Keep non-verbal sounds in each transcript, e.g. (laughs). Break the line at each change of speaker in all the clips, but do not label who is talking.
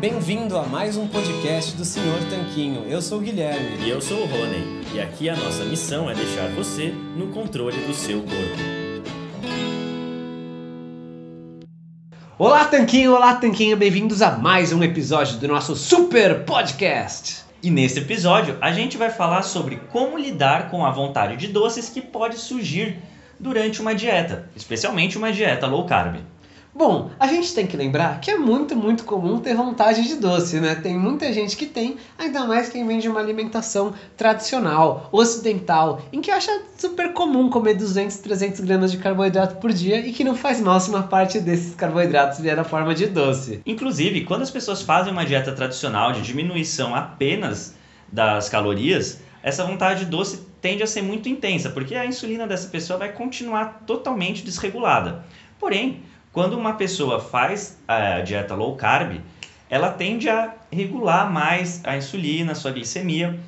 Bem-vindo a mais um podcast do Senhor Tanquinho. Eu sou o Guilherme.
E eu sou o Rony. E aqui a nossa missão é deixar você no controle do seu corpo.
Olá, Tanquinho! Olá, Tanquinho! Bem-vindos a mais um episódio do nosso Super Podcast.
E nesse episódio a gente vai falar sobre como lidar com a vontade de doces que pode surgir durante uma dieta, especialmente uma dieta low carb.
Bom, a gente tem que lembrar que é muito, muito comum ter vontade de doce, né? Tem muita gente que tem, ainda mais quem vem de uma alimentação tradicional, ocidental, em que acha super comum comer 200, 300 gramas de carboidrato por dia e que não faz mal se uma parte desses carboidratos vier na forma de doce.
Inclusive, quando as pessoas fazem uma dieta tradicional de diminuição apenas das calorias, essa vontade de doce tende a ser muito intensa, porque a insulina dessa pessoa vai continuar totalmente desregulada. Porém, quando uma pessoa faz a dieta low carb, ela tende a regular mais a insulina, a sua glicemia,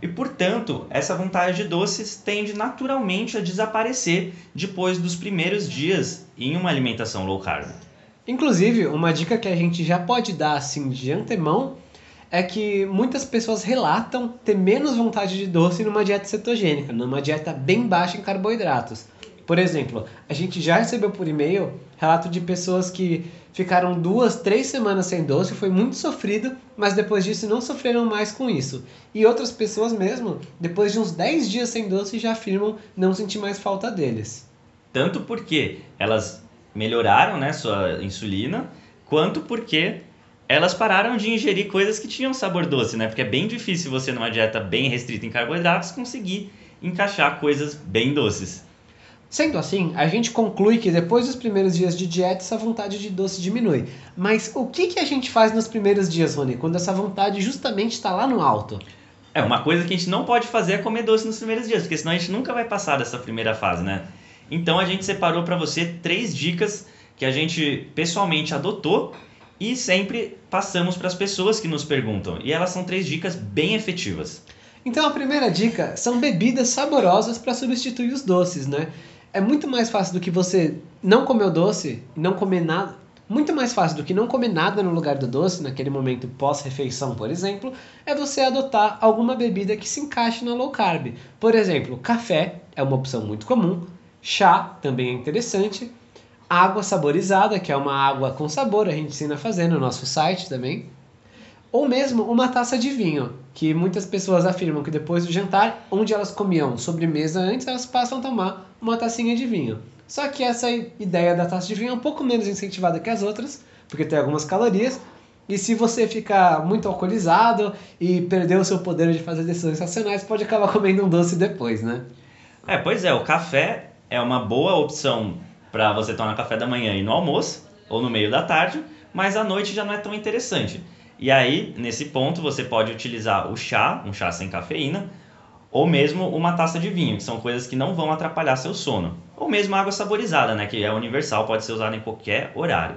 e portanto, essa vontade de doces tende naturalmente a desaparecer depois dos primeiros dias em uma alimentação low carb.
Inclusive, uma dica que a gente já pode dar assim de antemão é que muitas pessoas relatam ter menos vontade de doce numa dieta cetogênica, numa dieta bem baixa em carboidratos. Por exemplo, a gente já recebeu por e-mail relato de pessoas que ficaram duas, três semanas sem doce, foi muito sofrido, mas depois disso não sofreram mais com isso. E outras pessoas mesmo, depois de uns 10 dias sem doce, já afirmam não sentir mais falta deles.
Tanto porque elas melhoraram né, sua insulina, quanto porque elas pararam de ingerir coisas que tinham sabor doce, né? Porque é bem difícil você, numa dieta bem restrita em carboidratos, conseguir encaixar coisas bem doces.
Sendo assim, a gente conclui que depois dos primeiros dias de dieta, essa vontade de doce diminui. Mas o que, que a gente faz nos primeiros dias, Rony, quando essa vontade justamente está lá no alto?
É, uma coisa que a gente não pode fazer é comer doce nos primeiros dias, porque senão a gente nunca vai passar dessa primeira fase, né? Então a gente separou para você três dicas que a gente pessoalmente adotou e sempre passamos para as pessoas que nos perguntam. E elas são três dicas bem efetivas.
Então a primeira dica são bebidas saborosas para substituir os doces, né? É muito mais fácil do que você não comer o doce, não comer nada. Muito mais fácil do que não comer nada no lugar do doce, naquele momento pós-refeição, por exemplo, é você adotar alguma bebida que se encaixe na low carb. Por exemplo, café é uma opção muito comum, chá também é interessante, água saborizada, que é uma água com sabor, a gente ensina a fazer no nosso site também, ou mesmo uma taça de vinho, que muitas pessoas afirmam que depois do jantar, onde elas comiam sobremesa antes, elas passam a tomar uma tacinha de vinho. Só que essa ideia da taça de vinho é um pouco menos incentivada que as outras, porque tem algumas calorias. E se você ficar muito alcoolizado e perder o seu poder de fazer decisões racionais, pode acabar comendo um doce depois, né?
É, pois é, o café é uma boa opção para você tomar café da manhã e no almoço, ou no meio da tarde, mas à noite já não é tão interessante. E aí, nesse ponto, você pode utilizar o chá, um chá sem cafeína, ou mesmo uma taça de vinho, que são coisas que não vão atrapalhar seu sono. Ou mesmo água saborizada, né, que é universal, pode ser usada em qualquer horário.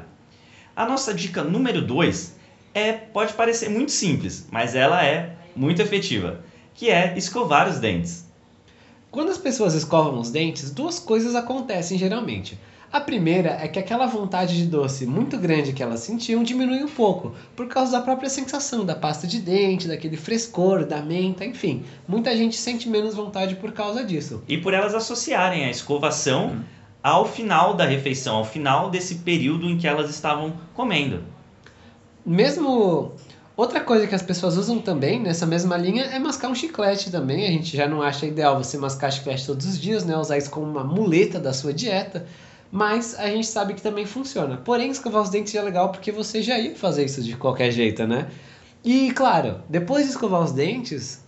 A nossa dica número 2 é, pode parecer muito simples, mas ela é muito efetiva, que é escovar os dentes.
Quando as pessoas escovam os dentes, duas coisas acontecem geralmente. A primeira é que aquela vontade de doce muito grande que elas sentiam diminui um pouco, por causa da própria sensação da pasta de dente, daquele frescor, da menta, enfim. Muita gente sente menos vontade por causa disso.
E por elas associarem a escovação ao final da refeição, ao final desse período em que elas estavam comendo.
Mesmo Outra coisa que as pessoas usam também nessa mesma linha é mascar um chiclete também. A gente já não acha ideal você mascar chiclete todos os dias, né? Usar isso como uma muleta da sua dieta. Mas a gente sabe que também funciona. Porém, escovar os dentes é legal porque você já ia fazer isso de qualquer jeito, né? E claro, depois de escovar os dentes,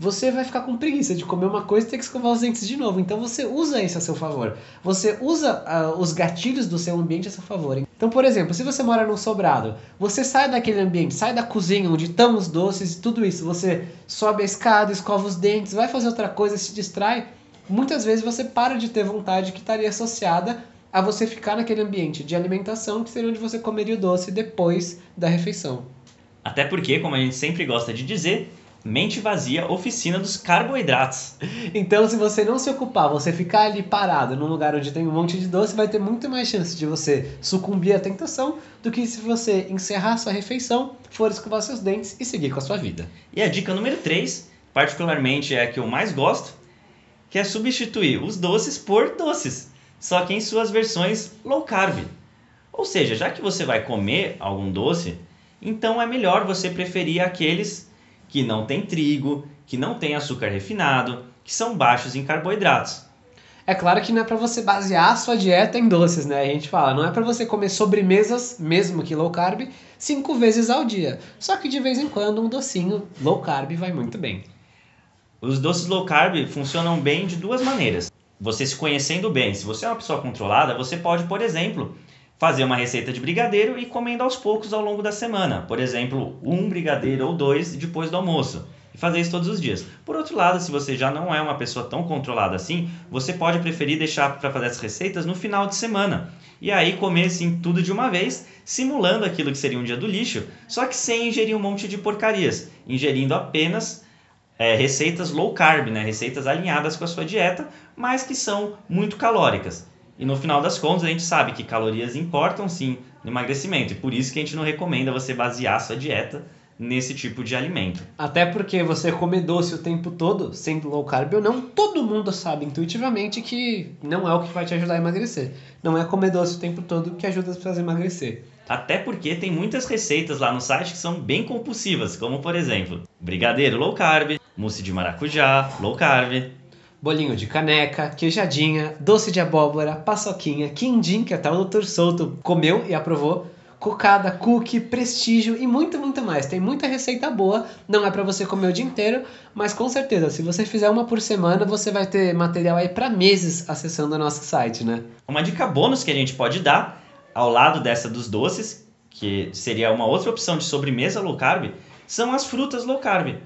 você vai ficar com preguiça de comer uma coisa e ter que escovar os dentes de novo. Então você usa isso a seu favor. Você usa uh, os gatilhos do seu ambiente a seu favor. Então, por exemplo, se você mora num sobrado, você sai daquele ambiente, sai da cozinha onde estão os doces e tudo isso, você sobe a escada, escova os dentes, vai fazer outra coisa, se distrai. Muitas vezes você para de ter vontade que estaria associada a você ficar naquele ambiente de alimentação que seria onde você comeria o doce depois da refeição.
Até porque, como a gente sempre gosta de dizer, Mente vazia, oficina dos carboidratos. (laughs)
Então, se você não se ocupar, você ficar ali parado num lugar onde tem um monte de doce, vai ter muito mais chance de você sucumbir à tentação do que se você encerrar sua refeição, for escovar seus dentes e seguir com a sua vida.
E a dica número 3, particularmente é a que eu mais gosto, que é substituir os doces por doces, só que em suas versões low carb. Ou seja, já que você vai comer algum doce, então é melhor você preferir aqueles que não tem trigo, que não tem açúcar refinado, que são baixos em carboidratos.
É claro que não é para você basear a sua dieta em doces, né? A gente fala, não é para você comer sobremesas, mesmo que low carb, cinco vezes ao dia. Só que de vez em quando um docinho low carb vai muito bem.
Os doces low carb funcionam bem de duas maneiras. Você se conhecendo bem, se você é uma pessoa controlada, você pode, por exemplo, fazer uma receita de brigadeiro e comendo aos poucos ao longo da semana. Por exemplo, um brigadeiro ou dois depois do almoço. E fazer isso todos os dias. Por outro lado, se você já não é uma pessoa tão controlada assim, você pode preferir deixar para fazer as receitas no final de semana. E aí comer assim tudo de uma vez, simulando aquilo que seria um dia do lixo, só que sem ingerir um monte de porcarias, ingerindo apenas é, receitas low carb, né? receitas alinhadas com a sua dieta, mas que são muito calóricas. E no final das contas, a gente sabe que calorias importam sim no emagrecimento. E por isso que a gente não recomenda você basear a sua dieta nesse tipo de alimento.
Até porque você comer doce o tempo todo, sendo low carb ou não, todo mundo sabe intuitivamente que não é o que vai te ajudar a emagrecer. Não é comer doce o tempo todo que ajuda as pessoas a emagrecer.
Até porque tem muitas receitas lá no site que são bem compulsivas, como por exemplo, brigadeiro low carb, mousse de maracujá low carb,
bolinho de caneca, queijadinha, doce de abóbora, paçoquinha, quindim, que até o Dr. Souto comeu e aprovou, cocada, cookie, prestígio e muito, muito mais. Tem muita receita boa, não é para você comer o dia inteiro, mas com certeza, se você fizer uma por semana, você vai ter material aí para meses acessando o nosso site, né?
Uma dica bônus que a gente pode dar ao lado dessa dos doces, que seria uma outra opção de sobremesa low carb, são as frutas low carb.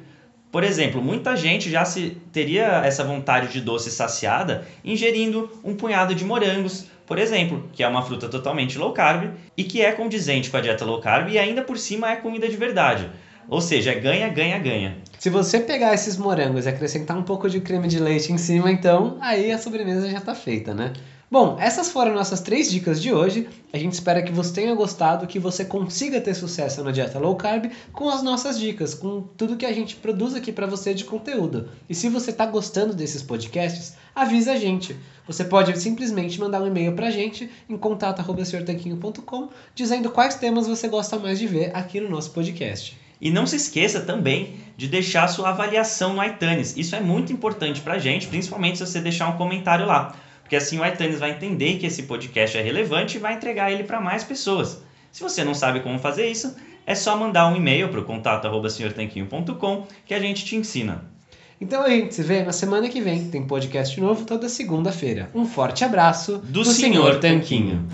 Por exemplo, muita gente já se teria essa vontade de doce saciada ingerindo um punhado de morangos, por exemplo, que é uma fruta totalmente low carb e que é condizente com a dieta low carb e ainda por cima é comida de verdade. Ou seja, é ganha, ganha, ganha.
Se você pegar esses morangos e acrescentar um pouco de creme de leite em cima, então aí a sobremesa já está feita, né? Bom, essas foram nossas três dicas de hoje. A gente espera que você tenha gostado, que você consiga ter sucesso na dieta low carb com as nossas dicas, com tudo que a gente produz aqui para você de conteúdo. E se você está gostando desses podcasts, avisa a gente. Você pode simplesmente mandar um e-mail para a gente em contato@senhortanquinho.com dizendo quais temas você gosta mais de ver aqui no nosso podcast.
E não se esqueça também de deixar sua avaliação no iTunes. Isso é muito importante para a gente, principalmente se você deixar um comentário lá porque assim o iTunes vai entender que esse podcast é relevante e vai entregar ele para mais pessoas. Se você não sabe como fazer isso, é só mandar um e-mail para o contato@senhortanquinho.com que a gente te ensina.
Então a gente se vê na semana que vem. Tem podcast novo toda segunda-feira. Um forte abraço
do, do Senhor, Senhor Tanquinho.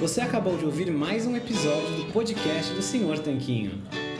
Você acabou de ouvir mais um episódio do podcast do Senhor Tanquinho.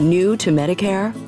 New to Medicare?